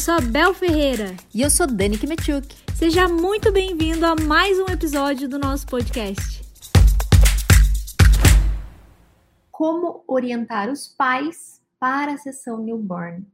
sou a Bel Ferreira. E eu sou Dani Kimetchuk. Seja muito bem-vindo a mais um episódio do nosso podcast. Como orientar os pais para a sessão newborn?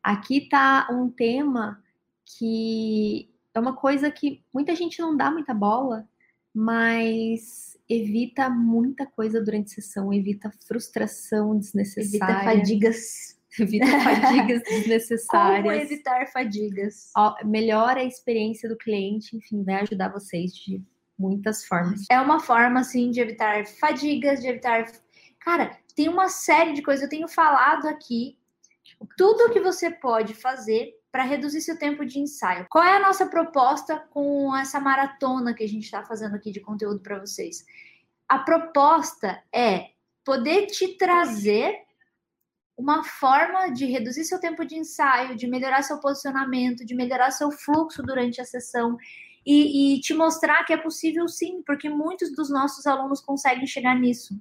Aqui está um tema que é uma coisa que muita gente não dá muita bola, mas evita muita coisa durante a sessão, evita frustração desnecessária. Evita fadigas. Evita fadigas desnecessárias. Como evitar fadigas? Melhora a experiência do cliente, enfim, vai ajudar vocês de muitas formas. É uma forma, assim, de evitar fadigas, de evitar. Cara, tem uma série de coisas. Eu tenho falado aqui tudo que você pode fazer para reduzir seu tempo de ensaio. Qual é a nossa proposta com essa maratona que a gente está fazendo aqui de conteúdo para vocês? A proposta é poder te trazer uma forma de reduzir seu tempo de ensaio, de melhorar seu posicionamento, de melhorar seu fluxo durante a sessão e, e te mostrar que é possível sim, porque muitos dos nossos alunos conseguem chegar nisso.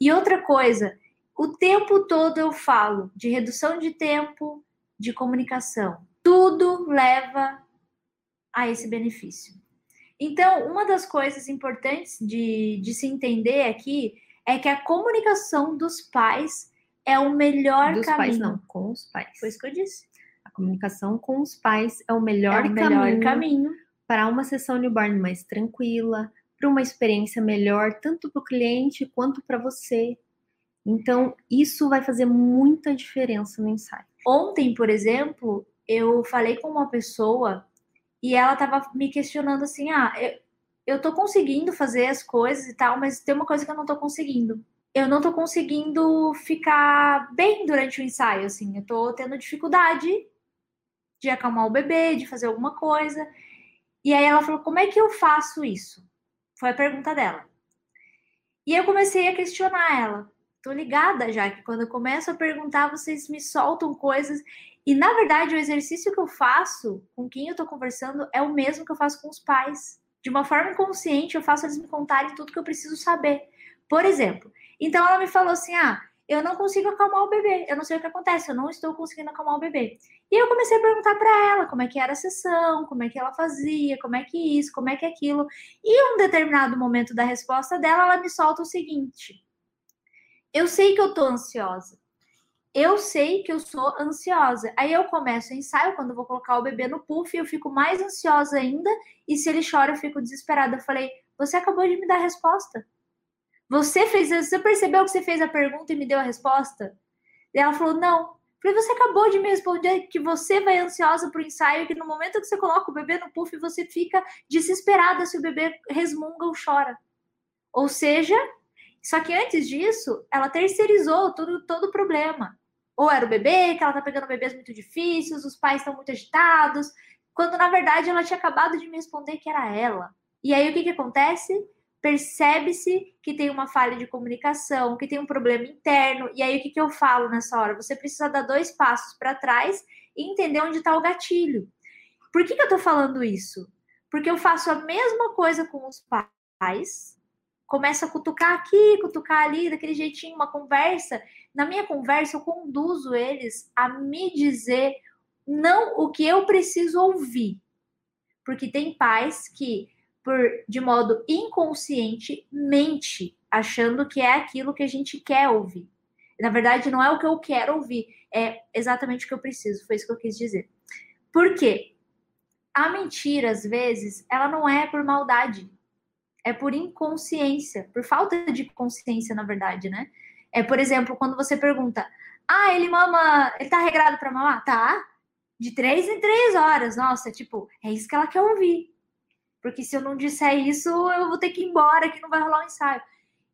E outra coisa, o tempo todo eu falo de redução de tempo, de comunicação. Tudo leva a esse benefício. Então, uma das coisas importantes de, de se entender aqui é que a comunicação dos pais é o melhor Dos caminho. pais não, com os pais. Foi isso que eu disse. A comunicação com os pais é o melhor, é o melhor caminho, caminho. para uma sessão newborn mais tranquila, para uma experiência melhor, tanto para o cliente quanto para você. Então, isso vai fazer muita diferença no ensaio. Ontem, por exemplo, eu falei com uma pessoa e ela estava me questionando assim: ah, eu, eu tô conseguindo fazer as coisas e tal, mas tem uma coisa que eu não tô conseguindo. Eu não tô conseguindo ficar bem durante o ensaio, assim. Eu tô tendo dificuldade de acalmar o bebê, de fazer alguma coisa. E aí ela falou: como é que eu faço isso? Foi a pergunta dela. E eu comecei a questionar ela. Tô ligada já que quando eu começo a perguntar, vocês me soltam coisas. E na verdade, o exercício que eu faço com quem eu tô conversando é o mesmo que eu faço com os pais. De uma forma inconsciente, eu faço eles me contarem tudo que eu preciso saber. Por exemplo, então ela me falou assim: ah, eu não consigo acalmar o bebê, eu não sei o que acontece, eu não estou conseguindo acalmar o bebê. E eu comecei a perguntar para ela como é que era a sessão, como é que ela fazia, como é que isso, como é que aquilo. E um determinado momento da resposta dela, ela me solta o seguinte: eu sei que eu tô ansiosa. Eu sei que eu sou ansiosa. Aí eu começo o ensaio, quando vou colocar o bebê no puff, eu fico mais ansiosa ainda. E se ele chora, eu fico desesperada. Eu falei, você acabou de me dar a resposta. Você fez, você percebeu que você fez a pergunta e me deu a resposta? E ela falou, não. Eu falei, você acabou de me responder que você vai ansiosa pro ensaio, que no momento que você coloca o bebê no puff, você fica desesperada se o bebê resmunga ou chora. Ou seja, só que antes disso, ela terceirizou todo, todo o problema. Ou era o bebê, que ela tá pegando bebês muito difíceis, os pais estão muito agitados, quando na verdade ela tinha acabado de me responder que era ela. E aí o que, que acontece? Percebe-se que tem uma falha de comunicação, que tem um problema interno. E aí o que, que eu falo nessa hora? Você precisa dar dois passos para trás e entender onde está o gatilho. Por que, que eu tô falando isso? Porque eu faço a mesma coisa com os pais, começa a cutucar aqui, cutucar ali, daquele jeitinho, uma conversa. Na minha conversa, eu conduzo eles a me dizer não o que eu preciso ouvir. Porque tem pais que, por de modo inconsciente, mente, achando que é aquilo que a gente quer ouvir. Na verdade, não é o que eu quero ouvir, é exatamente o que eu preciso. Foi isso que eu quis dizer. Por quê? A mentira, às vezes, ela não é por maldade é por inconsciência, por falta de consciência, na verdade, né? É, por exemplo, quando você pergunta: "Ah, ele mama, ele tá regrado para mamar?" Tá. De três em três horas. Nossa, tipo, é isso que ela quer ouvir. Porque se eu não disser isso, eu vou ter que ir embora, que não vai rolar o um ensaio.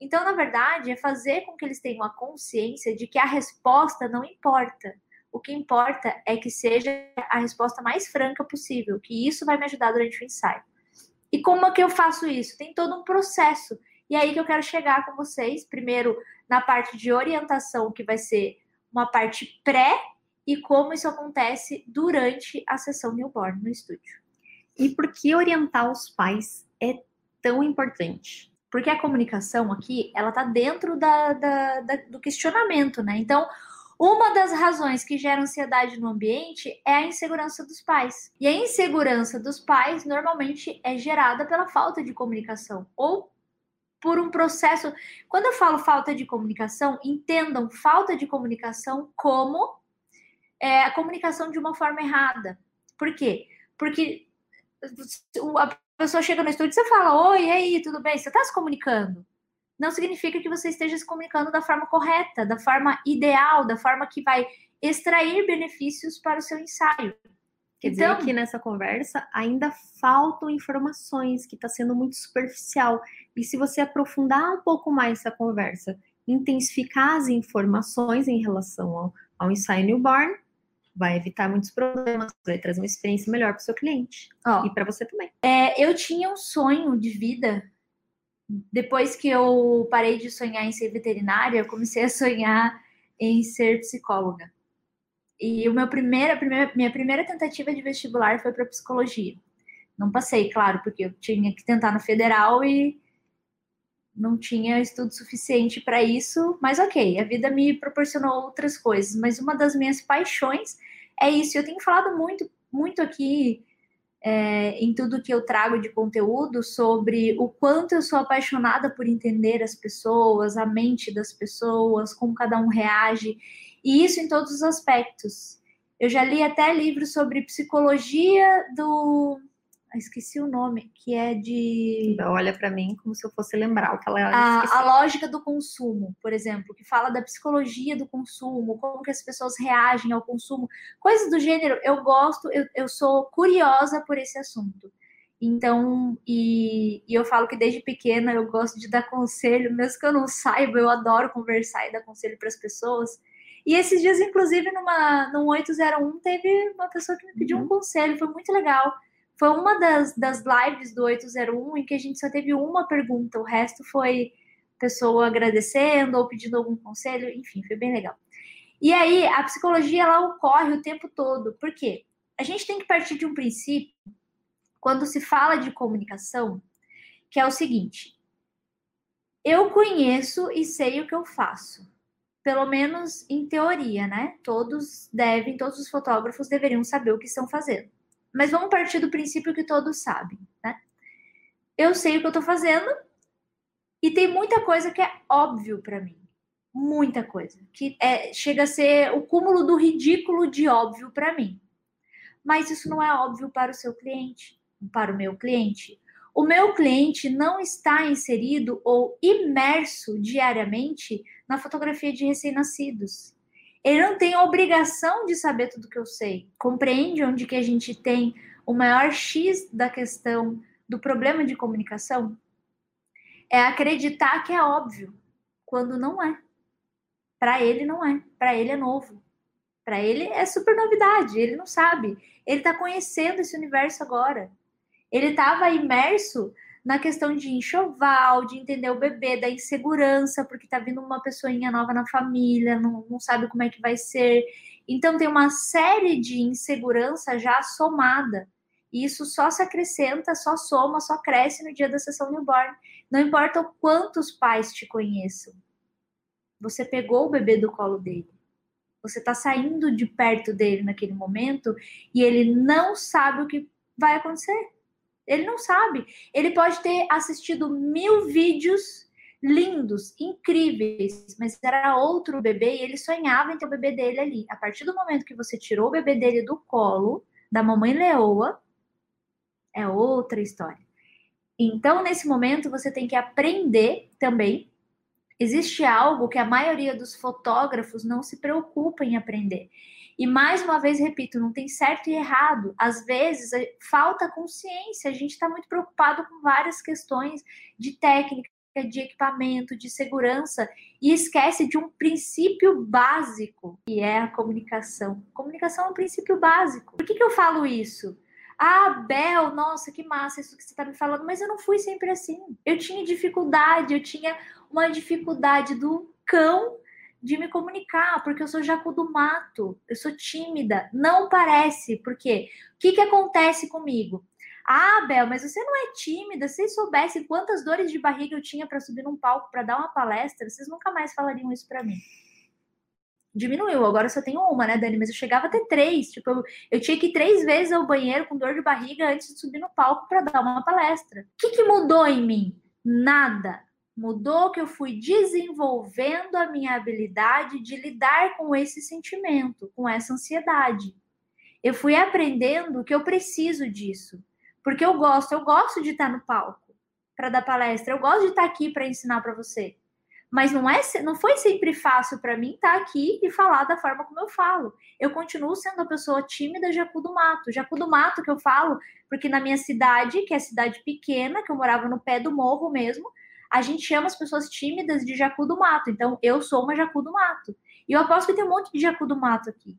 Então, na verdade, é fazer com que eles tenham a consciência de que a resposta não importa. O que importa é que seja a resposta mais franca possível, que isso vai me ajudar durante o ensaio. E como é que eu faço isso? Tem todo um processo. E aí que eu quero chegar com vocês, primeiro na parte de orientação, que vai ser uma parte pré, e como isso acontece durante a sessão newborn no estúdio. E por que orientar os pais é tão importante? Porque a comunicação aqui, ela tá dentro da, da, da, do questionamento, né? Então, Uma das razões que gera ansiedade no ambiente é a insegurança dos pais. E a insegurança dos pais normalmente é gerada pela falta de comunicação ou por um processo. Quando eu falo falta de comunicação, entendam falta de comunicação como é, a comunicação de uma forma errada. Por quê? Porque a pessoa chega no estúdio e você fala: Oi, e aí, tudo bem? Você está se comunicando? Não significa que você esteja se comunicando da forma correta, da forma ideal, da forma que vai extrair benefícios para o seu ensaio. Quer então, dizer que nessa conversa ainda faltam informações, que está sendo muito superficial. E se você aprofundar um pouco mais essa conversa, intensificar as informações em relação ao, ao ensaio newborn, vai evitar muitos problemas, vai trazer uma experiência melhor para o seu cliente oh, e para você também. É, eu tinha um sonho de vida. Depois que eu parei de sonhar em ser veterinária, eu comecei a sonhar em ser psicóloga. E o meu primeira, primeira, minha primeira tentativa de vestibular foi para psicologia. Não passei, claro, porque eu tinha que tentar no federal e não tinha estudo suficiente para isso, mas ok, a vida me proporcionou outras coisas, mas uma das minhas paixões é isso. Eu tenho falado muito, muito aqui é, em tudo que eu trago de conteúdo sobre o quanto eu sou apaixonada por entender as pessoas, a mente das pessoas, como cada um reage, e isso em todos os aspectos. Eu já li até livros sobre psicologia do esqueci o nome, que é de. Olha para mim como se eu fosse lembrar o que ela a, a lógica do consumo, por exemplo, que fala da psicologia do consumo, como que as pessoas reagem ao consumo, coisas do gênero. Eu gosto, eu, eu sou curiosa por esse assunto. Então, e, e, eu falo que desde pequena eu gosto de dar conselho, mesmo que eu não saiba, eu adoro conversar e dar conselho para as pessoas. E esses dias, inclusive, numa, num 801, teve uma pessoa que me pediu uhum. um conselho, foi muito legal. Foi uma das, das lives do 801 em que a gente só teve uma pergunta, o resto foi pessoa agradecendo ou pedindo algum conselho, enfim, foi bem legal. E aí, a psicologia ela ocorre o tempo todo, por quê? A gente tem que partir de um princípio, quando se fala de comunicação, que é o seguinte: eu conheço e sei o que eu faço. Pelo menos em teoria, né? Todos devem, todos os fotógrafos deveriam saber o que estão fazendo. Mas vamos partir do princípio que todos sabem, né? Eu sei o que eu tô fazendo e tem muita coisa que é óbvio para mim. Muita coisa. Que é, chega a ser o cúmulo do ridículo de óbvio para mim. Mas isso não é óbvio para o seu cliente, para o meu cliente. O meu cliente não está inserido ou imerso diariamente na fotografia de recém-nascidos ele não tem obrigação de saber tudo que eu sei. Compreende onde que a gente tem o maior X da questão do problema de comunicação? É acreditar que é óbvio, quando não é. Para ele não é, para ele é novo. Para ele é super novidade, ele não sabe. Ele está conhecendo esse universo agora. Ele estava imerso na questão de enxoval, de entender o bebê, da insegurança, porque tá vindo uma pessoinha nova na família, não, não sabe como é que vai ser. Então tem uma série de insegurança já somada. E isso só se acrescenta, só soma, só cresce no dia da sessão newborn. Não importa o quantos pais te conheçam. Você pegou o bebê do colo dele. Você está saindo de perto dele naquele momento e ele não sabe o que vai acontecer. Ele não sabe. Ele pode ter assistido mil vídeos lindos, incríveis, mas era outro bebê e ele sonhava em ter o bebê dele ali. A partir do momento que você tirou o bebê dele do colo da mamãe leoa, é outra história. Então, nesse momento, você tem que aprender também. Existe algo que a maioria dos fotógrafos não se preocupa em aprender. E mais uma vez, repito, não tem certo e errado. Às vezes falta consciência, a gente está muito preocupado com várias questões de técnica, de equipamento, de segurança e esquece de um princípio básico, que é a comunicação. Comunicação é um princípio básico. Por que, que eu falo isso? Ah, Bel, nossa, que massa isso que você está me falando, mas eu não fui sempre assim. Eu tinha dificuldade, eu tinha uma dificuldade do cão de me comunicar, porque eu sou jacu do mato, eu sou tímida. Não parece, porque o que, que acontece comigo? Ah, Bel, mas você não é tímida. Se vocês soubessem quantas dores de barriga eu tinha para subir num palco para dar uma palestra, vocês nunca mais falariam isso para mim. diminuiu. Agora só tenho uma, né, Dani? Mas eu chegava a ter três. Tipo, eu, eu tinha que ir três vezes ao banheiro com dor de barriga antes de subir no palco para dar uma palestra. O que, que mudou em mim? Nada. Mudou que eu fui desenvolvendo a minha habilidade de lidar com esse sentimento, com essa ansiedade. Eu fui aprendendo que eu preciso disso. Porque eu gosto, eu gosto de estar no palco para dar palestra, eu gosto de estar aqui para ensinar para você mas não é não foi sempre fácil para mim estar aqui e falar da forma como eu falo. Eu continuo sendo a pessoa tímida Jacu do Mato. Jacu do Mato que eu falo, porque na minha cidade, que é cidade pequena, que eu morava no pé do morro mesmo, a gente chama as pessoas tímidas de Jacu do Mato. Então, eu sou uma Jacu do Mato. E eu aposto que tem um monte de Jacu do Mato aqui.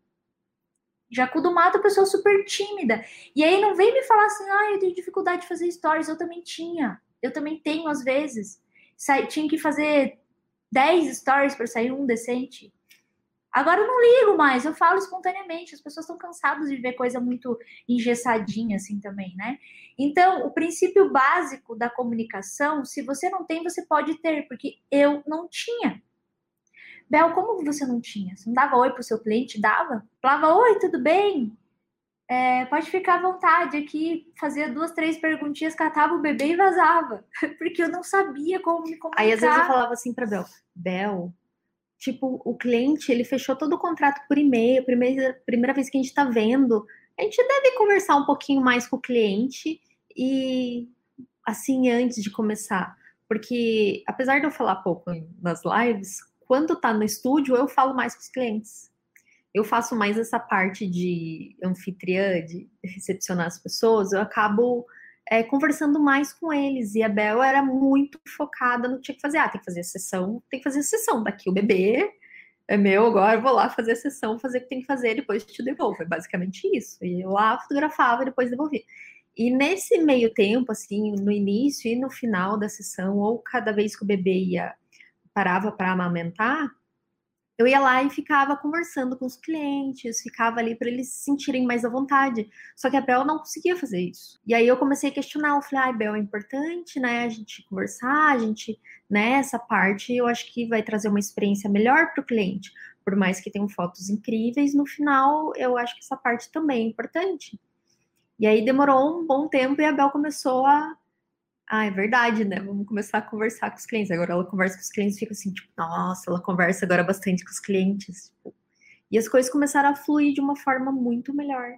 Jacu do Mato é pessoa super tímida. E aí não vem me falar assim, ah, eu tenho dificuldade de fazer stories. Eu também tinha. Eu também tenho às vezes. Tinha que fazer 10 stories para sair um decente. Agora eu não ligo mais, eu falo espontaneamente. As pessoas estão cansadas de ver coisa muito engessadinha assim também, né? Então, o princípio básico da comunicação, se você não tem, você pode ter, porque eu não tinha. Bel, como você não tinha? Você não dava oi pro seu cliente? Dava? Falava, oi, tudo bem? É, pode ficar à vontade aqui, fazia duas, três perguntinhas, catava o bebê e vazava, porque eu não sabia como me comunicar. Aí às vezes eu falava assim para Bel, Bel, tipo, o cliente, ele fechou todo o contrato por e-mail, primeira, primeira vez que a gente está vendo, a gente deve conversar um pouquinho mais com o cliente e assim antes de começar, porque apesar de eu falar pouco nas lives, quando tá no estúdio eu falo mais com os clientes. Eu faço mais essa parte de anfitriã, de recepcionar as pessoas, eu acabo é, conversando mais com eles. E a Bel era muito focada no que tinha que fazer. Ah, tem que fazer a sessão, tem que fazer a sessão. Daqui o bebê é meu, agora vou lá fazer a sessão, fazer o que tem que fazer, depois te devolvo. É basicamente isso. E eu lá fotografava e depois devolvia. E nesse meio tempo, assim, no início e no final da sessão, ou cada vez que o bebê ia parava para amamentar, eu ia lá e ficava conversando com os clientes, ficava ali para eles se sentirem mais à vontade. Só que a Bel não conseguia fazer isso. E aí eu comecei a questionar, eu falei, ah, Bel, é importante, né, a gente conversar, a gente, né, essa parte eu acho que vai trazer uma experiência melhor para o cliente. Por mais que tenham fotos incríveis, no final eu acho que essa parte também é importante. E aí demorou um bom tempo e a Bel começou a ah, é verdade, né? Vamos começar a conversar com os clientes. Agora ela conversa com os clientes fica assim, tipo, nossa, ela conversa agora bastante com os clientes. Tipo, e as coisas começaram a fluir de uma forma muito melhor.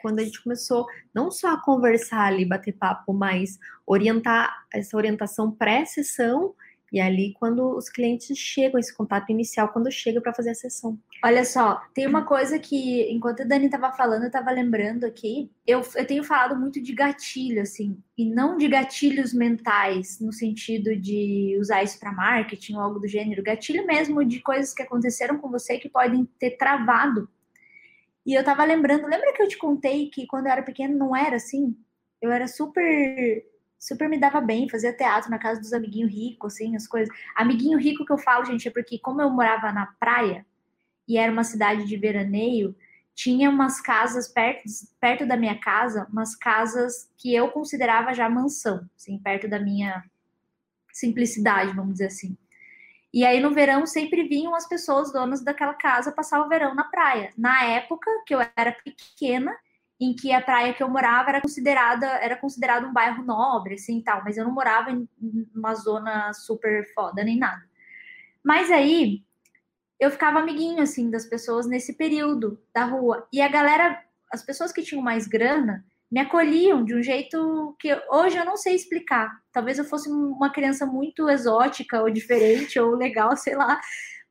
Quando a gente começou não só a conversar ali, bater papo, mas orientar essa orientação pré-sessão e ali, quando os clientes chegam, esse contato inicial, quando chega para fazer a sessão. Olha só, tem uma coisa que, enquanto a Dani estava falando, eu estava lembrando aqui. Eu, eu tenho falado muito de gatilho, assim, e não de gatilhos mentais, no sentido de usar isso para marketing ou algo do gênero. Gatilho mesmo de coisas que aconteceram com você que podem ter travado. E eu estava lembrando, lembra que eu te contei que quando eu era pequeno não era assim? Eu era super super me dava bem, fazia teatro na casa dos amiguinhos ricos, assim, as coisas. Amiguinho rico que eu falo, gente, é porque como eu morava na praia e era uma cidade de veraneio, tinha umas casas perto, perto da minha casa, umas casas que eu considerava já mansão, assim, perto da minha simplicidade, vamos dizer assim. E aí no verão sempre vinham as pessoas donas daquela casa passar o verão na praia. Na época que eu era pequena, em que a praia que eu morava era considerada era considerado um bairro nobre, assim, tal, mas eu não morava em uma zona super foda nem nada. Mas aí eu ficava amiguinho assim das pessoas nesse período da rua e a galera, as pessoas que tinham mais grana me acolhiam de um jeito que hoje eu não sei explicar. Talvez eu fosse uma criança muito exótica ou diferente ou legal, sei lá,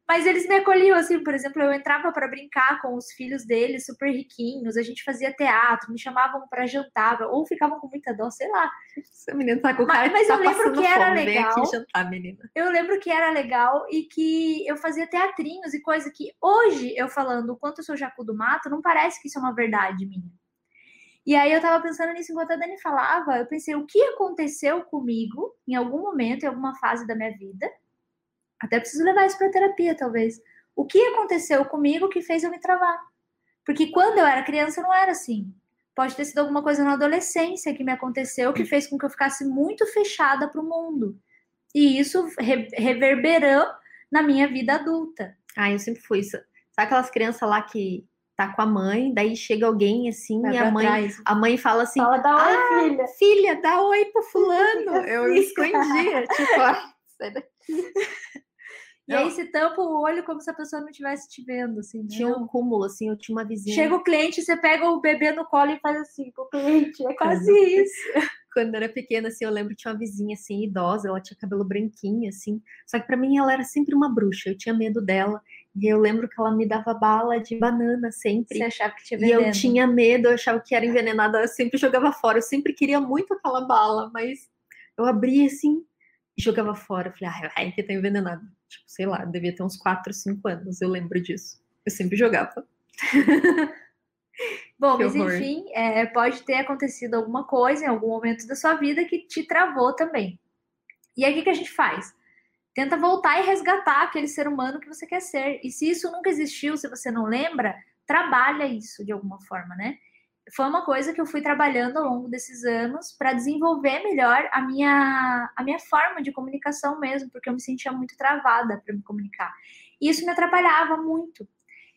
mas eles me acolhiam, assim, por exemplo, eu entrava para brincar com os filhos deles, super riquinhos, a gente fazia teatro, me chamavam para jantar, ou ficavam com muita dó, sei lá. Essa menina tá com cara Mas, mas tá eu lembro que era fome, legal. Jantar, menina. Eu lembro que era legal e que eu fazia teatrinhos e coisa que hoje, eu falando o quanto eu sou Jacu do Mato, não parece que isso é uma verdade minha. E aí eu tava pensando nisso enquanto a Dani falava, eu pensei, o que aconteceu comigo em algum momento, em alguma fase da minha vida, até preciso levar isso para terapia, talvez. O que aconteceu comigo que fez eu me travar? Porque quando eu era criança não era assim. Pode ter sido alguma coisa na adolescência que me aconteceu que fez com que eu ficasse muito fechada para o mundo. E isso re reverberou na minha vida adulta. Ah, eu sempre fui isso. Sabe aquelas crianças lá que tá com a mãe, daí chega alguém assim Vai e a mãe, trás. a mãe fala assim: Fala, dá oi, "Ah, filha. filha, dá oi pro fulano. Eu Assim. escondia, tipo, "Ah, sai daqui." E aí você tampa o olho como se a pessoa não estivesse te vendo, assim. né? Tinha um cúmulo, assim, eu tinha uma vizinha. Chega o cliente, você pega o bebê no colo e faz assim com o cliente. É quase isso. Quando eu era pequena, assim, eu lembro que tinha uma vizinha, assim, idosa, ela tinha cabelo branquinho, assim. Só que pra mim ela era sempre uma bruxa, eu tinha medo dela. E eu lembro que ela me dava bala de banana sempre. Você achava que tinha E eu veneno. tinha medo, eu achava que era envenenada, eu sempre jogava fora. Eu sempre queria muito aquela bala, mas eu abria assim e jogava fora. Eu falei, ai, ai, que tá envenenado. Tipo, sei lá, devia ter uns 4, 5 anos, eu lembro disso. Eu sempre jogava. Bom, Que mas horror. enfim, é, pode ter acontecido alguma coisa em algum momento da sua vida que te travou também. E aí o que, que a gente faz? Tenta voltar e resgatar aquele ser humano que você quer ser. E se isso nunca existiu, se você não lembra, trabalha isso de alguma forma, né? Foi uma coisa que eu fui trabalhando ao longo desses anos para desenvolver melhor a minha, a minha forma de comunicação mesmo, porque eu me sentia muito travada para me comunicar. E isso me atrapalhava muito.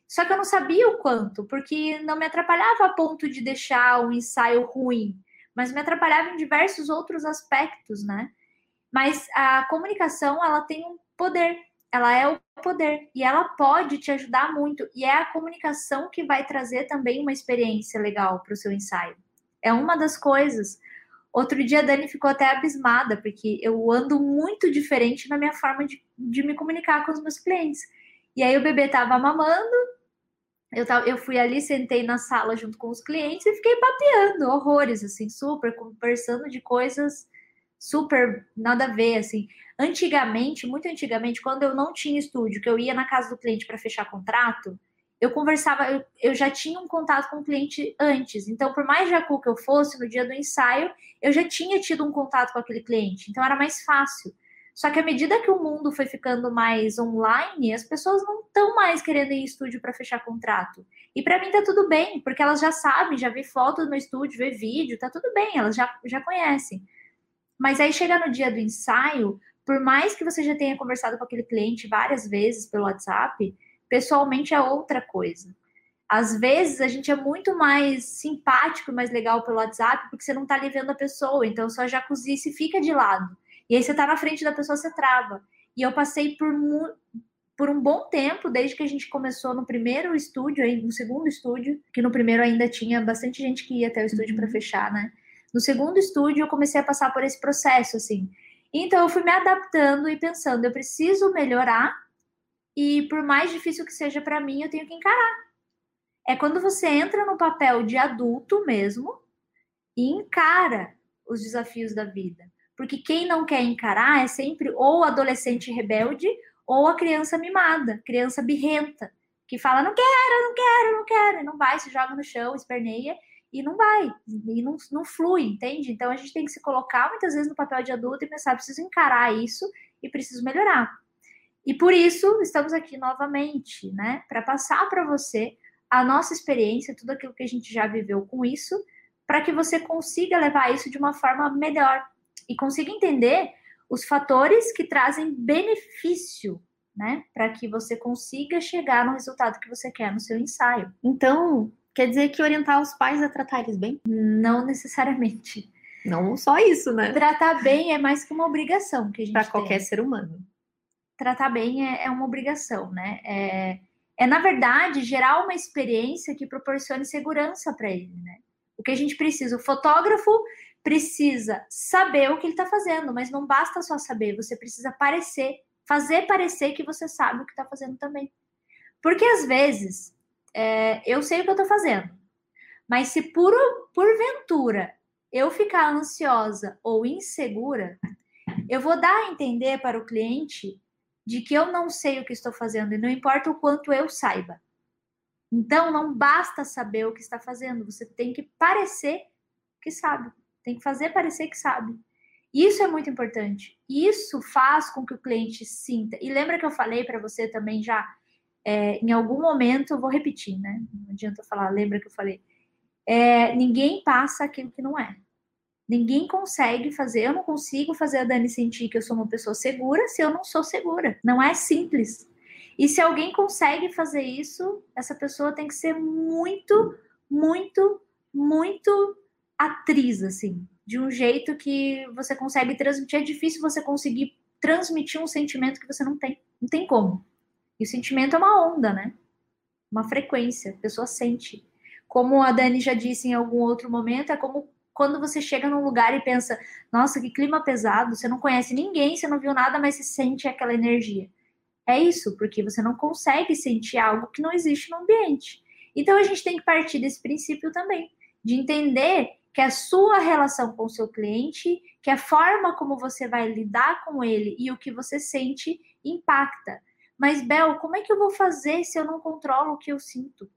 Só que eu não sabia o quanto, porque não me atrapalhava a ponto de deixar o ensaio ruim, mas me atrapalhava em diversos outros aspectos, né? Mas a comunicação, ela tem um poder, ela é o poder e ela pode te ajudar muito. E é a comunicação que vai trazer também uma experiência legal para o seu ensaio. É uma das coisas. Outro dia a Dani ficou até abismada, porque eu ando muito diferente na minha forma de, de me comunicar com os meus clientes. E aí o bebê tava mamando, eu, tava, eu fui ali, sentei na sala junto com os clientes e fiquei papeando horrores, assim, super, conversando de coisas super nada a ver, assim. Antigamente, muito antigamente, quando eu não tinha estúdio, que eu ia na casa do cliente para fechar contrato, eu conversava, eu, eu já tinha um contato com o cliente antes. Então, por mais jacu que eu fosse, no dia do ensaio, eu já tinha tido um contato com aquele cliente. Então, era mais fácil. Só que à medida que o mundo foi ficando mais online, as pessoas não estão mais querendo ir em estúdio para fechar contrato. E para mim tá tudo bem, porque elas já sabem, já vi foto meu estúdio, vê vídeo, tá tudo bem, elas já, já conhecem. Mas aí chega no dia do ensaio, por mais que você já tenha conversado com aquele cliente várias vezes pelo WhatsApp, pessoalmente é outra coisa. Às vezes a gente é muito mais simpático e mais legal pelo WhatsApp porque você não tá ali vendo a pessoa, então sua jacuzzi fica de lado. E aí você tá na frente da pessoa, você trava. E eu passei por, por um bom tempo, desde que a gente começou no primeiro estúdio, aí no segundo estúdio, que no primeiro ainda tinha bastante gente que ia até o estúdio Uhum. para fechar, né? No segundo estúdio eu comecei a passar por esse processo, assim. Então eu fui me adaptando e pensando, eu preciso melhorar e por mais difícil que seja para mim, eu tenho que encarar. É quando você entra no papel de adulto mesmo e encara os desafios da vida. Porque quem não quer encarar é sempre ou adolescente rebelde ou a criança mimada, criança birrenta, que fala: não quero, não quero, não quero, não vai, se joga no chão, esperneia e não vai, e não, não flui, entende? Então a gente tem que se colocar muitas vezes no papel de adulto e pensar: preciso encarar isso e preciso melhorar. E por isso estamos aqui novamente, né, para passar para você a nossa experiência, tudo aquilo que a gente já viveu com isso, para que você consiga levar isso de uma forma melhor e consiga entender os fatores que trazem benefício, né, para que você consiga chegar no resultado que você quer no seu ensaio. Então, quer dizer que orientar os pais a tratar eles bem? Não necessariamente. Não só isso, né? Tratar bem é mais que uma obrigação que a gente Para qualquer ser humano. Tratar bem é, é uma obrigação, né? É, é, na verdade, gerar uma experiência que proporcione segurança para ele, né? O que a gente precisa, o fotógrafo precisa saber o que ele está fazendo, mas não basta só saber, você precisa parecer, fazer parecer que você sabe o que está fazendo também. Porque às vezes é, eu sei o que eu estou fazendo, mas se por, porventura eu ficar ansiosa ou insegura, eu vou dar a entender para o cliente de que eu não sei o que estou fazendo e não importa o quanto eu saiba. Então não basta saber o que está fazendo, você tem que parecer que sabe. Tem que fazer parecer que sabe. Isso é muito importante. Isso faz com que o cliente sinta. E lembra que eu falei para você também já, é, em algum momento, eu vou repetir, né? Não adianta eu falar, lembra que eu falei. É, ninguém passa aquilo que não é. Ninguém consegue fazer, eu não consigo fazer a Dani sentir que eu sou uma pessoa segura se eu não sou segura. Não é simples. E se alguém consegue fazer isso, essa pessoa tem que ser muito, muito, muito atriz, assim, de um jeito que você consegue transmitir. É difícil você conseguir transmitir um sentimento que você não tem. Não tem como. E o sentimento é uma onda, né? Uma frequência. A pessoa sente. Como a Dani já disse em algum outro momento, é como quando você chega num lugar e pensa, nossa, que clima pesado, você não conhece ninguém, você não viu nada, mas você sente aquela energia. É isso, porque você não consegue sentir algo que não existe no ambiente. Então a gente tem que partir desse princípio também, de entender que a sua relação com o seu cliente, que a forma como você vai lidar com ele e o que você sente impacta. Mas, Bel, como é que eu vou fazer se eu não controlo o que eu sinto?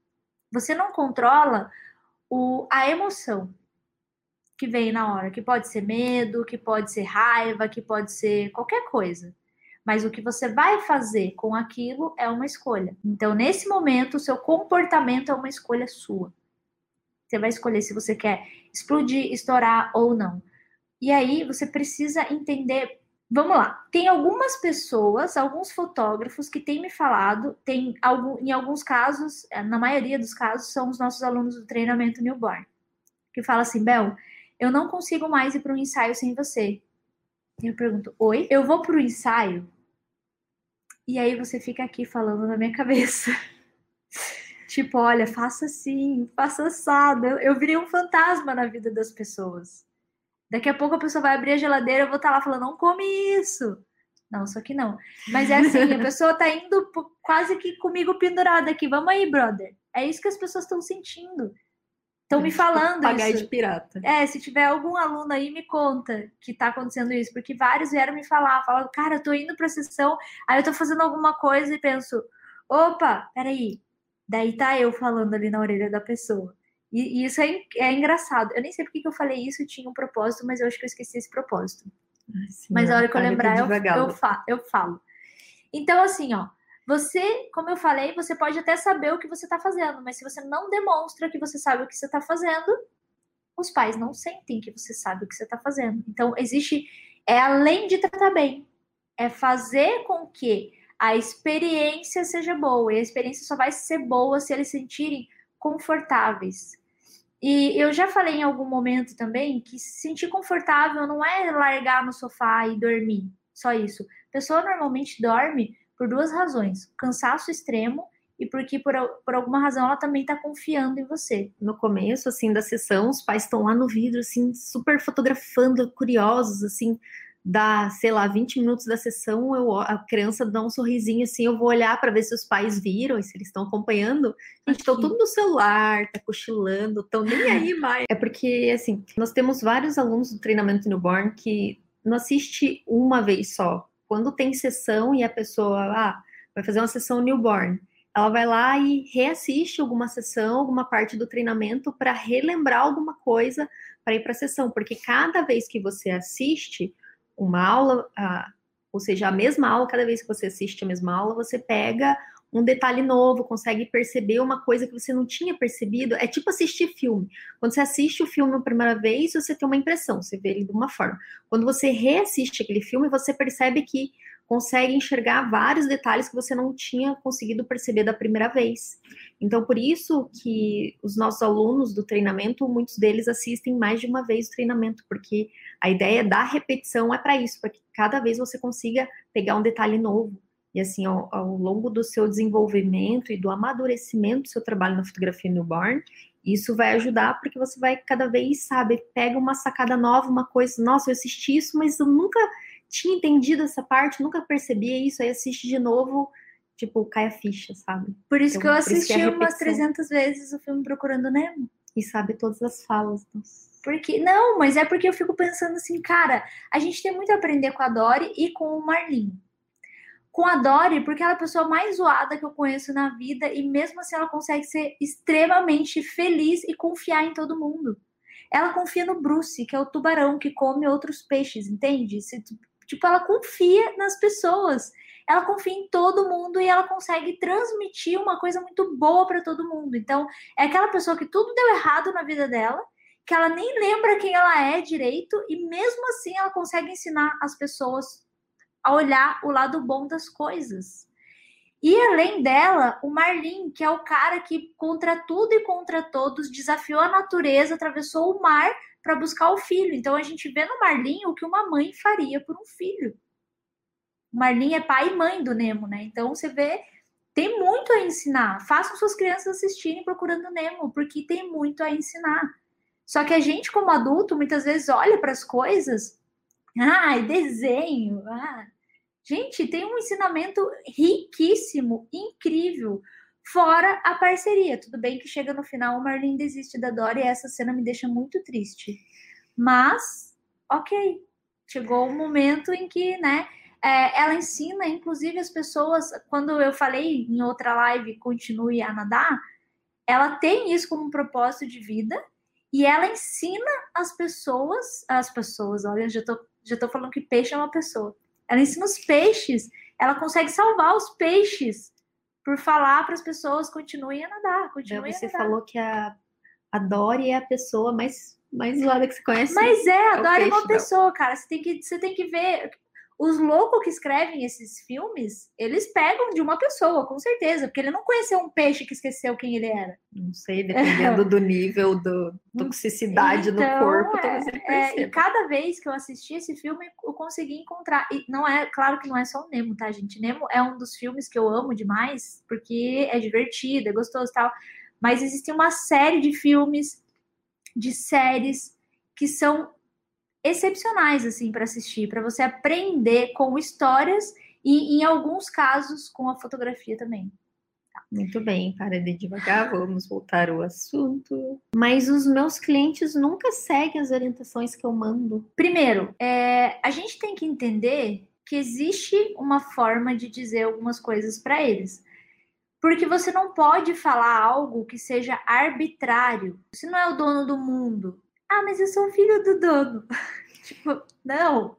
Você não controla o, a emoção que vem na hora, que pode ser medo, que pode ser raiva, que pode ser qualquer coisa. Mas o que você vai fazer com aquilo é uma escolha. Então, nesse momento, o seu comportamento é uma escolha sua. Você vai escolher se você quer explodir, estourar ou não. E aí você precisa entender. Vamos lá. Tem algumas pessoas, alguns fotógrafos que têm me falado, tem algum, em alguns casos, eh, na maioria dos casos, são os nossos alunos do treinamento newborn, que fala assim, Bel, eu não consigo mais ir para um ensaio sem você. Eu pergunto, oi? Eu vou para o ensaio? E aí você fica aqui falando na minha cabeça. tipo, olha, faça assim, faça assado. Eu, eu virei um fantasma na vida das pessoas. Daqui a pouco a pessoa vai abrir a geladeira, eu vou estar tá lá falando, não come isso. Não, só que não. Mas é assim, a pessoa tá indo quase que comigo pendurada aqui. Vamos aí, brother. É isso que as pessoas estão sentindo. Estão me falando pagar isso. de pirata. É, se tiver algum aluno aí, me conta que tá acontecendo isso, porque vários vieram me falar, falaram, cara, eu tô indo pra sessão, aí eu tô fazendo alguma coisa e penso, opa, peraí. Daí tá eu falando ali na orelha da pessoa. E, e isso é, é, engraçado. Eu nem sei porque que eu falei isso, tinha um propósito, mas eu acho que eu esqueci esse propósito. Mas na hora que eu lembrar, eu, eu, fa eu falo. Então, assim, ó, você, como eu falei, você pode até saber o que você está fazendo, mas se você não demonstra que você sabe o que você está fazendo, os pais não sentem que você sabe o que você está fazendo. Então, existe, é além de tratar bem, é fazer com que a experiência seja boa. E a experiência só vai ser boa se eles se sentirem confortáveis. E eu já falei em algum momento também que se sentir confortável não é largar no sofá e dormir, só isso. A pessoa normalmente dorme por duas razões: cansaço extremo e porque por, por alguma razão ela também está confiando em você. No começo, assim, da sessão, os pais estão lá no vidro, assim, super fotografando, curiosos, assim, dá, sei lá, 20 minutos da sessão, eu, a criança dá um sorrisinho, assim, eu vou olhar para ver se os pais viram e se eles estão acompanhando. Gente, estão tudo no celular, tá cochilando, estão nem aí mais. É porque, assim, nós temos vários alunos do treinamento newborn que não assiste uma vez só, quando tem sessão e a pessoa ah, vai fazer uma sessão newborn, ela vai lá e reassiste alguma sessão, alguma parte do treinamento para relembrar alguma coisa para ir para a sessão, porque cada vez que você assiste uma aula, ou seja, a mesma aula, cada vez que você assiste a mesma aula, você pega um detalhe novo, consegue perceber uma coisa que você não tinha percebido. É tipo assistir filme. Quando você assiste o filme a primeira vez, você tem uma impressão, você vê ele de uma forma. Quando você reassiste aquele filme, você percebe que consegue enxergar vários detalhes que você não tinha conseguido perceber da primeira vez. Então, por isso que os nossos alunos do treinamento, muitos deles assistem mais de uma vez o treinamento, porque a ideia da repetição é para isso, para que cada vez você consiga pegar um detalhe novo e assim, ao, ao, longo do seu desenvolvimento e do amadurecimento do seu trabalho na fotografia newborn, isso vai ajudar porque você vai cada vez, sabe, pega uma sacada nova, uma coisa, nossa, eu assisti isso, mas eu nunca tinha entendido essa parte, nunca percebia isso, aí assiste de novo, tipo, cai a ficha, sabe? Por isso então, que eu assisti que umas 300 vezes o filme Procurando Nemo. E sabe todas as falas. Porque, não, mas é porque eu fico pensando assim, cara, a gente tem muito a aprender com a Dory e com o Marlin com a Dory, porque ela é a pessoa mais zoada que eu conheço na vida e mesmo assim ela consegue ser extremamente feliz e confiar em todo mundo. Ela confia no Bruce, que é o tubarão que come outros peixes, entende? Tipo, ela confia nas pessoas. Ela confia em todo mundo e ela consegue transmitir uma coisa muito boa para todo mundo. Então, é aquela pessoa que tudo deu errado na vida dela, que ela nem lembra quem ela é direito e mesmo assim ela consegue ensinar as pessoas a olhar o lado bom das coisas. E além dela, o Marlin, que é o cara que, contra tudo e contra todos, desafiou a natureza, atravessou o mar para buscar o filho. Então a gente vê no Marlin o que uma mãe faria por um filho. O Marlin é pai e mãe do Nemo, né? Então você vê, tem muito a ensinar. Façam suas crianças assistirem procurando Nemo, porque tem muito a ensinar. Só que a gente, como adulto, muitas vezes olha para as coisas, ah, desenho, ah. Gente, tem um ensinamento riquíssimo, incrível. Fora a parceria. Tudo bem que chega no final, o Marlin desiste da Dora e essa cena me deixa muito triste. Mas, ok. Chegou o momento em que, né, é, ela ensina, inclusive, as pessoas. Quando eu falei em outra live, continue a nadar, ela tem isso como um propósito de vida e ela ensina as pessoas, as pessoas, olha, já tô, já tô falando que peixe é uma pessoa. Ela ensina os peixes, ela consegue salvar os peixes por falar para as pessoas continuem a nadar, continuem Você a nadar. falou que a, a Dory é a pessoa mais, mais zoada que você conhece. Mas é, a é Dory é uma pessoa, cara. Você tem, que, você tem que ver os loucos que escrevem esses filmes, eles pegam de uma pessoa, com certeza, porque ele não conheceu um peixe que esqueceu quem ele era. Não sei, dependendo do nível do toxicidade então, no corpo, talvez ele é, E cada vez que eu assisti esse filme, eu consegui encontrar. E não é, claro que não é só o Nemo, tá, gente? Nemo é um dos filmes que eu amo demais, porque é divertido, é gostoso e tal. Mas existe uma série de filmes, de séries que são excepcionais assim para assistir, para você aprender com histórias e em alguns casos com a fotografia também. Tá. Muito bem, para de devagar, vamos voltar ao assunto. Mas os meus clientes nunca seguem as orientações que eu mando. Primeiro, é, a gente tem que entender que existe uma forma de dizer algumas coisas para eles. Porque você não pode falar algo que seja arbitrário. Você não é o dono do mundo. Ah, mas eu sou filho do dono. tipo, não.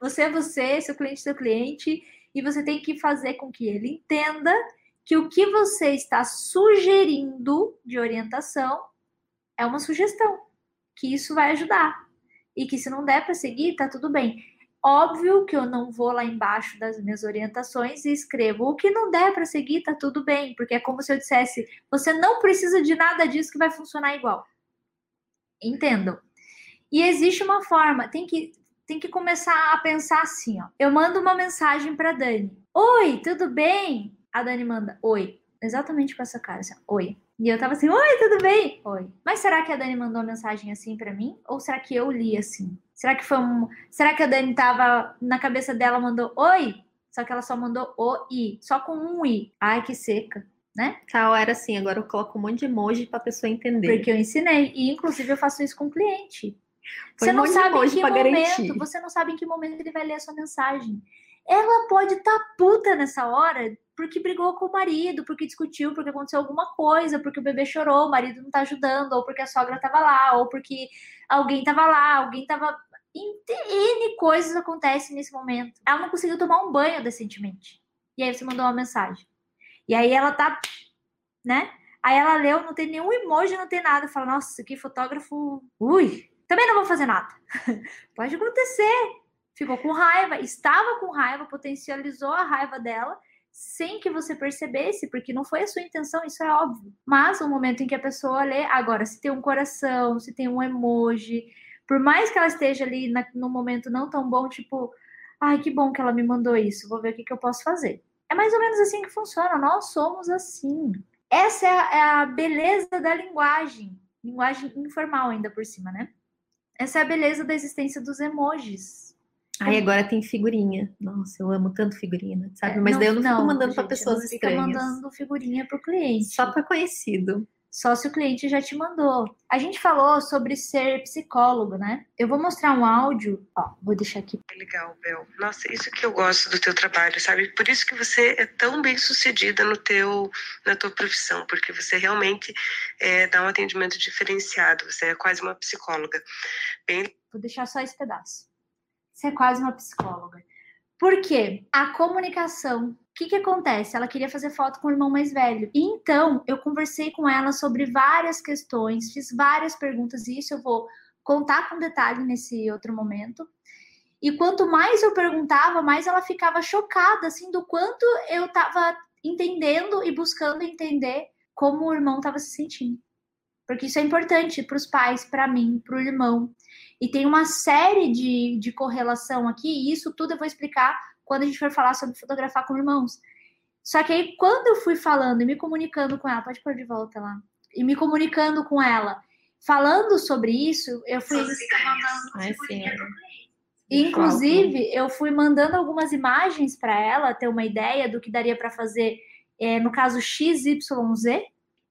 Você é você, seu cliente é seu cliente, e você tem que fazer com que ele entenda que o que você está sugerindo de orientação é uma sugestão, que isso vai ajudar. E que se não der para seguir, tá tudo bem. Óbvio que eu não vou lá embaixo das minhas orientações e escrevo o que não der para seguir, tá tudo bem, porque é como se eu dissesse: você não precisa de nada disso que vai funcionar igual. Entendam. E existe uma forma, tem que, tem que começar a pensar assim, ó. Eu mando uma mensagem para Dani. Oi, tudo bem? A Dani manda, oi. Exatamente com essa cara, assim, oi. E eu tava assim, oi, tudo bem? Oi. Mas será que a Dani mandou uma mensagem assim para mim? Ou será que eu li assim? Será que foi um. Será que a Dani tava na cabeça dela, mandou oi? Só que ela só mandou o i, só com um i. Ai, que seca né? Tal era assim, agora eu coloco um monte de emoji para a pessoa entender. Porque eu ensinei e inclusive eu faço isso com o cliente. Você não sabe em que momento, garantir. você não sabe em que momento ele vai ler a sua mensagem. Ela pode estar tá puta nessa hora porque brigou com o marido, porque discutiu, porque aconteceu alguma coisa, porque o bebê chorou, o marido não tá ajudando, ou porque a sogra tava lá, ou porque alguém tava lá, alguém tava N coisas acontecem nesse momento. Ela não conseguiu tomar um banho decentemente. E aí você mandou uma mensagem. E aí ela tá, né? Aí ela leu, não tem nenhum emoji, não tem nada. Fala, nossa, que fotógrafo. Ui, também não vou fazer nada. Pode acontecer. Ficou com raiva, estava com raiva, potencializou a raiva dela sem que você percebesse, porque não foi a sua intenção, isso é óbvio. Mas o momento em que a pessoa lê, agora, se tem um coração, se tem um emoji, por mais que ela esteja ali na, no momento não tão bom, tipo, ai, que bom que ela me mandou isso, vou ver o que, que eu posso fazer. É mais ou menos assim que funciona. Nós somos assim. Essa é a, é a beleza da linguagem. Linguagem informal, ainda por cima, né? Essa é a beleza da existência dos emojis. Aí agora tem figurinha. Nossa, eu amo tanto figurinha, sabe? É, Mas não, daí eu não, não fico mandando para pessoas estranhas. Fica mandando figurinha para o cliente. Só para conhecido. Só se o cliente já te mandou. A gente falou sobre ser psicólogo, né? Eu vou mostrar um áudio. Ó, vou deixar aqui. Legal, Bel. Nossa, isso que eu gosto do teu trabalho, sabe? Por isso que você é tão bem sucedida no teu, na tua profissão, porque você realmente é, dá um atendimento diferenciado. Você é quase uma psicóloga. Bem... Vou deixar só esse pedaço. Você é quase uma psicóloga. Por quê? A comunicação que, que acontece? Ela queria fazer foto com o irmão mais velho. E então eu conversei com ela sobre várias questões, fiz várias perguntas, e isso eu vou contar com detalhe nesse outro momento. E quanto mais eu perguntava, mais ela ficava chocada, assim, do quanto eu tava entendendo e buscando entender como o irmão estava se sentindo. Porque isso é importante para os pais, para mim, para o irmão. E tem uma série de, de correlação aqui, e isso tudo eu vou explicar quando a gente for falar sobre fotografar com irmãos. Só que aí, quando eu fui falando e me comunicando com ela, pode pôr de volta lá, e me comunicando com ela, falando sobre isso, eu fui mandando. Ai, sim, é. Inclusive, eu fui mandando algumas imagens para ela ter uma ideia do que daria para fazer, é, no caso XYZ,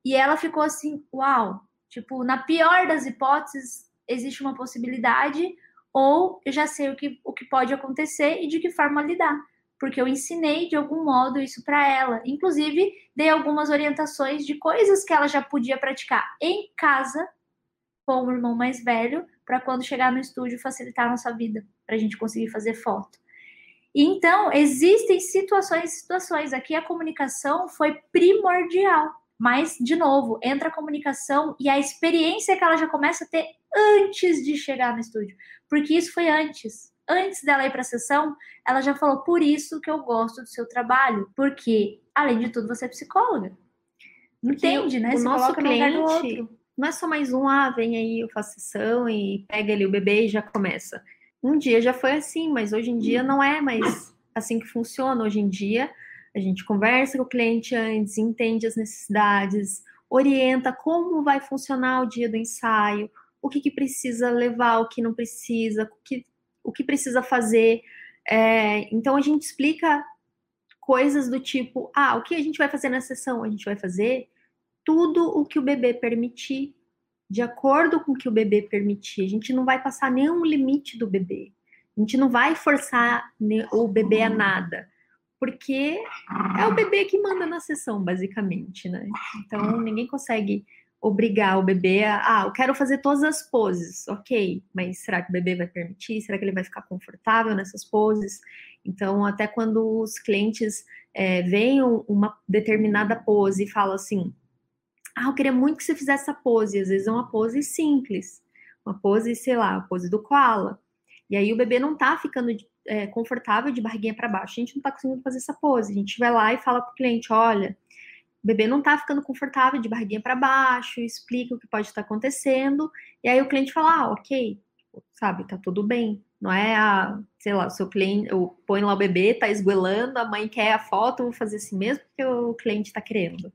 e ela ficou assim: uau! Tipo, na pior das hipóteses, existe uma possibilidade, ou eu já sei o que, o que pode acontecer e de que forma lidar. Porque eu ensinei de algum modo isso para ela. Inclusive, dei algumas orientações de coisas que ela já podia praticar em casa com o irmão mais velho, para quando chegar no estúdio facilitar a nossa vida, para a gente conseguir fazer foto. Então, existem situações e situações. Aqui a comunicação foi primordial. Mas, de novo, entra a comunicação e a experiência que ela já começa a ter antes de chegar no estúdio. Porque isso foi antes. Antes dela ir para a sessão, ela já falou: por isso que eu gosto do seu trabalho. Porque, além de tudo, você é psicóloga. Entende, né? O Se nosso coloca no cliente outro. não é só mais um, ah, vem aí, eu faço sessão e pega ali o bebê e já começa. Um dia já foi assim, mas hoje em dia não é mais assim que funciona. Hoje em dia a gente conversa com o cliente antes, entende as necessidades, orienta como vai funcionar o dia do ensaio, o que, que precisa levar, o que não precisa, o que, o que precisa fazer. É, então a gente explica coisas do tipo: ah, o que a gente vai fazer na sessão? A gente vai fazer tudo o que o bebê permitir, de acordo com o que o bebê permitir. A gente não vai passar nenhum limite do bebê. A gente não vai forçar o bebê a nada, porque é o bebê que manda na sessão, basicamente, né? Então ninguém consegue obrigar o bebê a, ah, eu quero fazer todas as poses, ok, mas será que o bebê vai permitir? Será que ele vai ficar confortável nessas poses? Então, até quando os clientes é, veem um- uma determinada pose e falam assim, ah, eu queria muito que você fizesse essa pose, às vezes é uma pose simples, uma pose, sei lá, a pose do koala. E aí o bebê não tá ficando é, confortável de barriguinha para baixo, a gente não tá conseguindo fazer essa pose. A gente vai lá e fala pro cliente, olha, o bebê não tá ficando confortável de barriguinha para baixo, explica o que pode estar acontecendo, e aí o cliente fala, ah, ok, sabe, tá tudo bem. Não é a, sei lá, o seu cliente, ou põe lá o bebê, tá esgoelando, a mãe quer a foto, eu vou fazer assim mesmo porque o cliente tá querendo.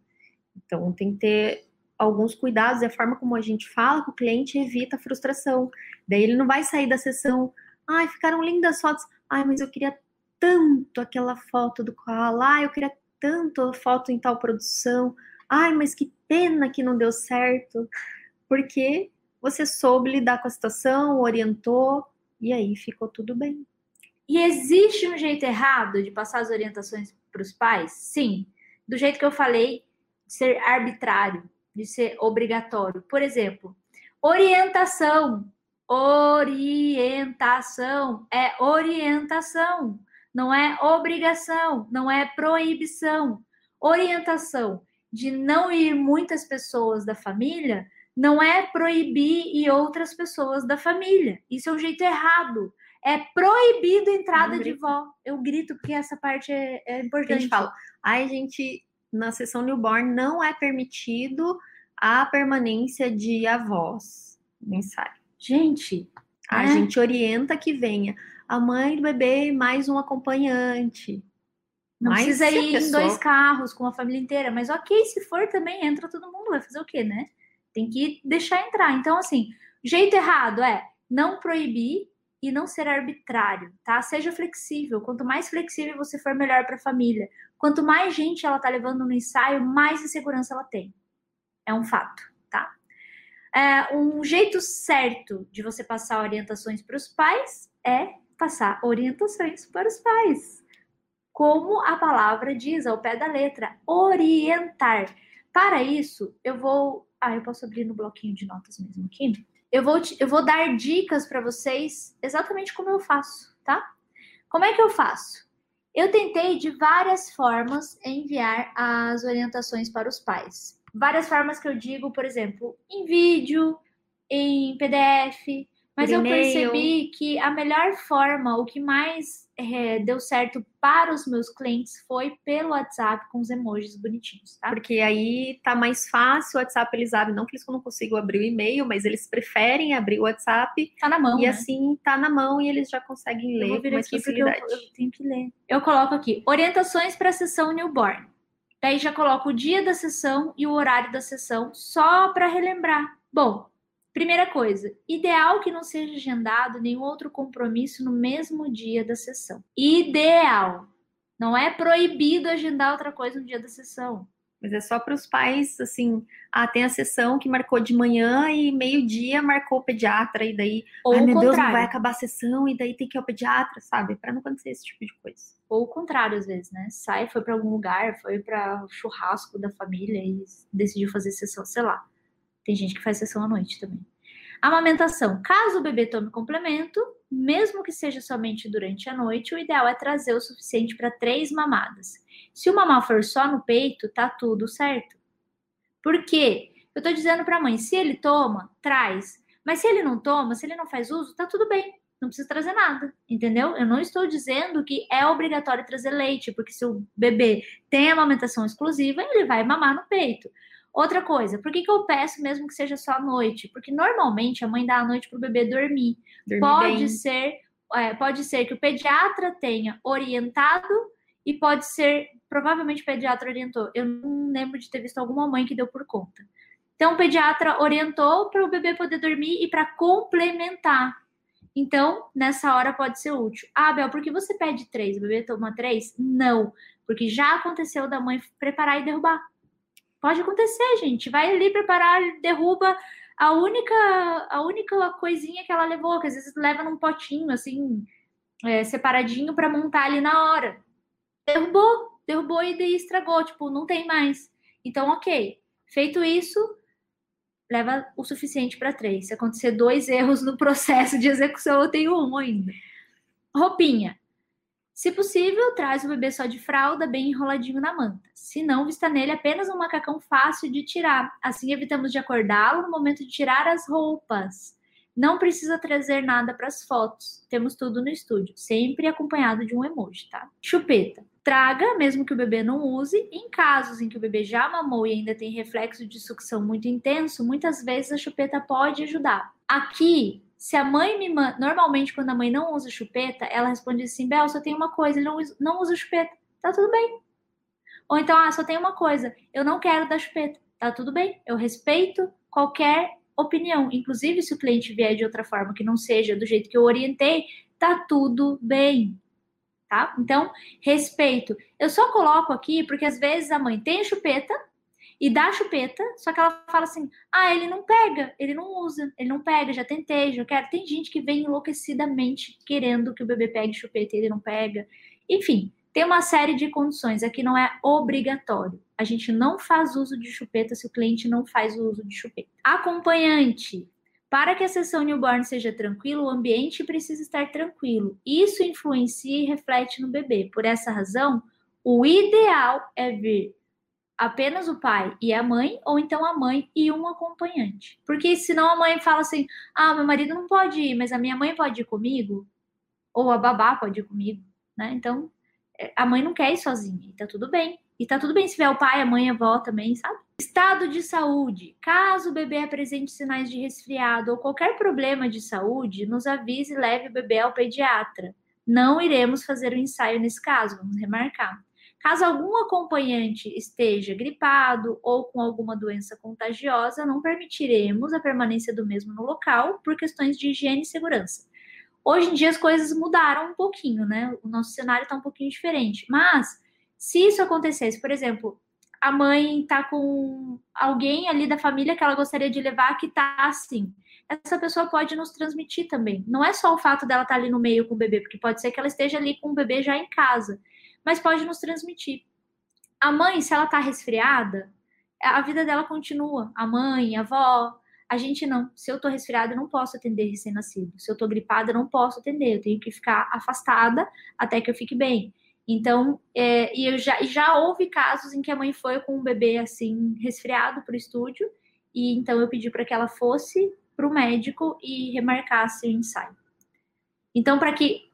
Então tem que ter alguns cuidados e a forma como a gente fala com o cliente evita a frustração. Daí ele não vai sair da sessão, ai, ficaram lindas fotos, ai, mas eu queria tanto aquela foto do koala, ai, eu queria tanto a foto em tal produção, ai, mas que pena que não deu certo, porque você soube lidar com a situação, orientou, e aí ficou tudo bem. E existe um jeito errado de passar as orientações para os pais? Sim. Do jeito que eu falei, de ser arbitrário, de ser obrigatório. Por exemplo, orientação. Orientação é orientação, não é obrigação, não é proibição. Orientação de não ir muitas pessoas da família não é proibir ir outras pessoas da família. Isso é um jeito errado. É proibido a entrada de vó. Eu grito porque essa parte é, é Porque a importante. gente fala, ai, gente, na sessão newborn não é permitido a permanência de avós no Gente, A É. gente orienta que venha a mãe do bebê mais um acompanhante. não Mas precisa a ir pessoa- em dois carros com a família inteira. Mas ok, se for também, entra todo mundo. Vai fazer o quê, né? Tem que deixar entrar. Então, assim, jeito errado é não proibir e não ser arbitrário, tá? Seja flexível. Quanto mais flexível você for, melhor para a família. Quanto mais gente ela tá levando no ensaio, mais insegurança ela tem. É um fato? É, um jeito certo de você passar orientações para os pais é passar orientações para os pais. Como a palavra diz, ao pé da letra, orientar. Para isso, eu vou. Ah, eu posso abrir no bloquinho de notas mesmo aqui. Eu vou, te- eu vou dar dicas para vocês exatamente como eu faço, tá? Como é que eu faço? Eu tentei de várias formas enviar as orientações para os pais. Várias formas que eu digo, por exemplo, em vídeo, em PDF, Mas eu percebi que a melhor forma, o que mais é, deu certo para os meus clientes foi pelo WhatsApp com os emojis bonitinhos, tá? Porque aí tá mais fácil, o WhatsApp eles abrem, não que eles não consigam abrir o e-mail, mas eles preferem abrir o WhatsApp. Tá na mão, E né? assim, tá na mão e eles já conseguem Eu ler vou com vir aqui porque eu, facilidade. eu tenho que ler. Eu coloco aqui, orientações para a sessão newborn. Daí já coloco o dia da sessão e o horário da sessão, só para relembrar. Bom, primeira coisa, ideal que não seja agendado nenhum outro compromisso no mesmo dia da sessão. Ideal. Não é proibido agendar outra coisa no dia da sessão. Mas é só para os pais, assim, ah, tem a sessão que marcou de manhã e meio-dia marcou o pediatra, e daí, Ou ai meu Deus, não contrário. vai acabar a sessão, e daí tem que ir ao pediatra, sabe? Para não acontecer esse tipo de coisa. Ou o contrário, às vezes, né? Sai, foi para algum lugar, foi para churrasco da família e decidiu fazer sessão, sei lá. Tem gente que faz sessão à noite também. Amamentação. Caso o bebê tome complemento, mesmo que seja somente durante a noite, o ideal é trazer o suficiente para três mamadas. Se o mamar for só no peito, tá tudo certo. Por quê? Eu tô dizendo para a mãe, se ele toma, traz. Mas se ele não toma, se ele não faz uso, tá tudo bem. Não precisa trazer nada, entendeu? Eu não estou dizendo que é obrigatório trazer leite, porque se o bebê tem amamentação exclusiva, ele vai mamar no peito. Outra coisa, por que, que eu peço mesmo que seja só à noite? Porque normalmente a mãe dá à noite para o bebê dormir. Dormir Pode bem. ser, é, pode ser que o pediatra tenha orientado e pode ser, provavelmente o pediatra orientou. Eu não lembro de ter visto alguma mãe que deu por conta. Então o pediatra orientou para o bebê poder dormir e para complementar. Então, nessa hora pode ser útil. Ah, Bel, por que você pede três? O bebê toma três? Não, porque já aconteceu da mãe preparar e derrubar. Pode acontecer, gente. Vai ali preparar, derruba a única, a única coisinha que ela levou, que às vezes leva num potinho, assim, é, separadinho para montar ali na hora. Derrubou, derrubou e daí estragou, tipo, não tem mais. Então, ok. Feito isso, leva o suficiente para três. Se acontecer dois erros no processo de execução, eu tenho um ainda. Roupinha. Se possível, traz o bebê só de fralda, bem enroladinho na manta. Se não, vista nele apenas um macacão fácil de tirar. Assim evitamos de acordá-lo no momento de tirar as roupas. Não precisa trazer nada para as fotos. Temos tudo no estúdio, sempre acompanhado de um emoji, tá? Chupeta. Traga, mesmo que o bebê não use. Em casos em que o bebê já mamou e ainda tem reflexo de sucção muito intenso, muitas vezes a chupeta pode ajudar. Aqui, se a mãe me manda. Normalmente, quando a mãe não usa chupeta, ela responde assim: Bel, só tem uma coisa, ele não, usa- não usa chupeta. Tá tudo bem. Ou então, ah, só tem uma coisa, eu não quero dar chupeta. Tá tudo bem. Eu respeito qualquer opinião. Inclusive, se o cliente vier de outra forma que não seja do jeito que eu orientei, tá tudo bem. Tá? Então, respeito. Eu só coloco aqui porque às vezes a mãe tem chupeta e dá a chupeta, só que ela fala assim: ah, ele não pega, ele não usa, ele não pega, já tentei, já quero. Tem gente que vem enlouquecidamente querendo que o bebê pegue chupeta e ele não pega. Enfim, tem uma série de condições. Aqui não é obrigatório. A gente não faz uso de chupeta se o cliente não faz o uso de chupeta. Acompanhante. Para que a sessão newborn seja tranquila, o ambiente precisa estar tranquilo. Isso influencia e reflete no bebê. Por essa razão, o ideal é vir apenas o pai e a mãe, ou então a mãe e um acompanhante. Porque senão a mãe fala assim: ah, meu marido não pode ir, mas a minha mãe pode ir comigo, ou a babá pode ir comigo, né? Então, é, a mãe não quer ir sozinha, e tá tudo bem. E tá tudo bem se tiver o pai, a mãe, a avó também, sabe? Estado de saúde. Caso o bebê apresente sinais de resfriado ou qualquer problema de saúde, nos avise e leve o bebê ao pediatra. Não iremos fazer o ensaio nesse caso, vamos remarcar. Caso algum acompanhante esteja gripado ou com alguma doença contagiosa, não permitiremos a permanência do mesmo no local por questões de higiene e segurança. Hoje em dia as coisas mudaram um pouquinho, né? O nosso cenário está um pouquinho diferente. Mas se isso acontecesse, por exemplo, a mãe tá com alguém ali da família que ela gostaria de levar que tá assim. Essa pessoa pode nos transmitir também. Não é só o fato dela estar ali no meio com o bebê, porque pode ser que ela esteja ali com o bebê já em casa, mas pode nos transmitir. A mãe, se ela tá resfriada, a vida dela continua. A mãe, a avó, a gente não. Se eu tô resfriada, eu não posso atender recém-nascido. Se eu tô gripada, eu não posso atender. Eu tenho que ficar afastada até que eu fique bem. Então, é, e eu já, já houve casos em que a mãe foi com um bebê assim resfriado para o estúdio, e então eu pedi para que ela fosse para o médico e remarcasse o ensaio. Então, para que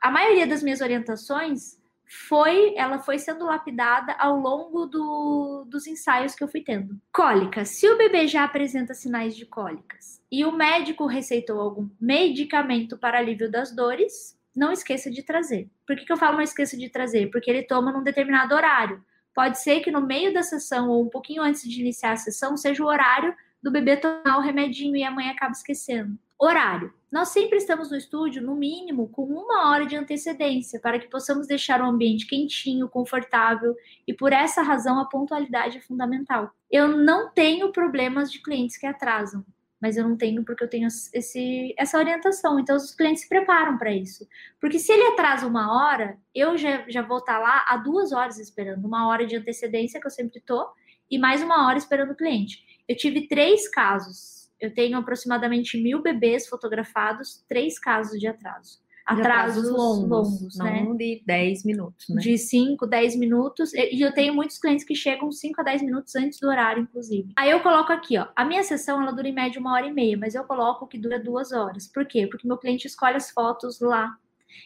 a maioria das minhas orientações foi, ela foi sendo lapidada ao longo do, dos ensaios que eu fui tendo. Cólica. Se o bebê já apresenta sinais de cólicas e o médico receitou algum medicamento para alívio das dores, não esqueça de trazer. Por que, que eu falo não esqueça de trazer? Porque ele toma num determinado horário. Pode ser que no meio da sessão ou um pouquinho antes de iniciar a sessão seja o horário do bebê tomar o remedinho e a mãe acaba esquecendo. Horário. Nós sempre estamos no estúdio, no mínimo, com uma hora de antecedência, para que possamos deixar o ambiente quentinho, confortável, e por essa razão a pontualidade é fundamental. Eu não tenho problemas de clientes que atrasam, mas eu não tenho porque eu tenho esse, essa orientação. Então os clientes se preparam para isso. Porque se ele atrasa uma hora, eu já, já vou estar lá há duas horas esperando, uma hora de antecedência que eu sempre estou, e mais uma hora esperando o cliente. Eu tive três casos eu tenho aproximadamente mil bebês fotografados, três casos de atraso. Atrasos, longos, longos não né? de 10 minutos, né? De 5, 10 minutos. E eu tenho muitos clientes que chegam 5 a 10 minutos antes do horário, inclusive. Aí eu coloco aqui, ó. A minha sessão, ela dura em média uma hora e meia, mas eu coloco que dura duas horas. Por quê? Porque meu cliente escolhe as fotos lá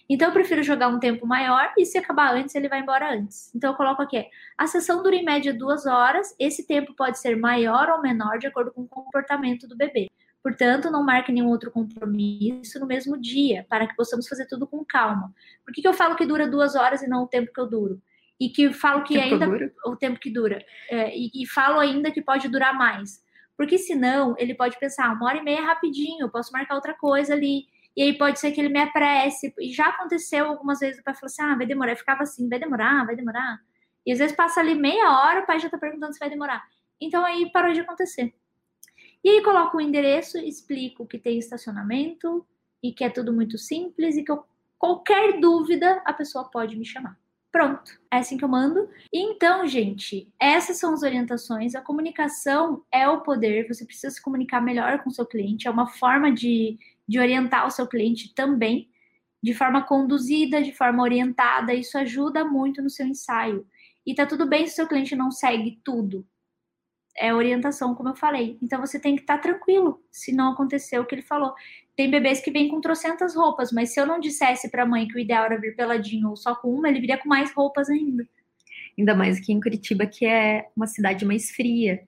então eu prefiro jogar um tempo maior e se acabar antes, ele vai embora antes. Então eu coloco aqui, a sessão dura em média duas horas, esse tempo pode ser maior ou menor de acordo com o comportamento do bebê. Portanto, não marque nenhum outro compromisso no mesmo dia, para que possamos fazer tudo com calma. Por que, que eu falo que dura duas horas e não o tempo que eu duro? E que falo que tempo ainda. Dura? O tempo que dura. É, e, e falo ainda que pode durar mais. Porque senão ele pode pensar, uma hora e meia é rapidinho, eu posso marcar outra coisa ali. E aí pode ser que ele me apresse. E já aconteceu algumas vezes o pai falou assim: ah, vai demorar. Eu ficava assim: vai demorar, vai demorar. E às vezes passa ali meia hora, o pai já tá perguntando se vai demorar. Então aí parou de acontecer. E aí coloco o endereço, explico que tem estacionamento e que é tudo muito simples e que eu, qualquer dúvida a pessoa pode me chamar. Pronto, é assim que eu mando. Então, gente, essas são as orientações. A comunicação é o poder, você precisa se comunicar melhor com seu cliente, é uma forma de de orientar o seu cliente também, de forma conduzida, de forma orientada. Isso ajuda muito no seu ensaio. E tá tudo bem se o seu cliente não segue tudo. É orientação, como eu falei. Então você tem que estar tá tranquilo se não aconteceu o que ele falou. Tem bebês que vêm com trocentas roupas, mas se eu não dissesse para a mãe que o ideal era vir peladinho ou só com uma, ele viria com mais roupas ainda. Ainda mais aqui em Curitiba, que é uma cidade mais fria.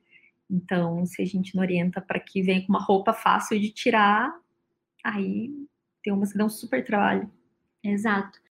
Então, se a gente não orienta para que venha com uma roupa fácil de tirar, aí tem umas que dão super trabalho. Exato.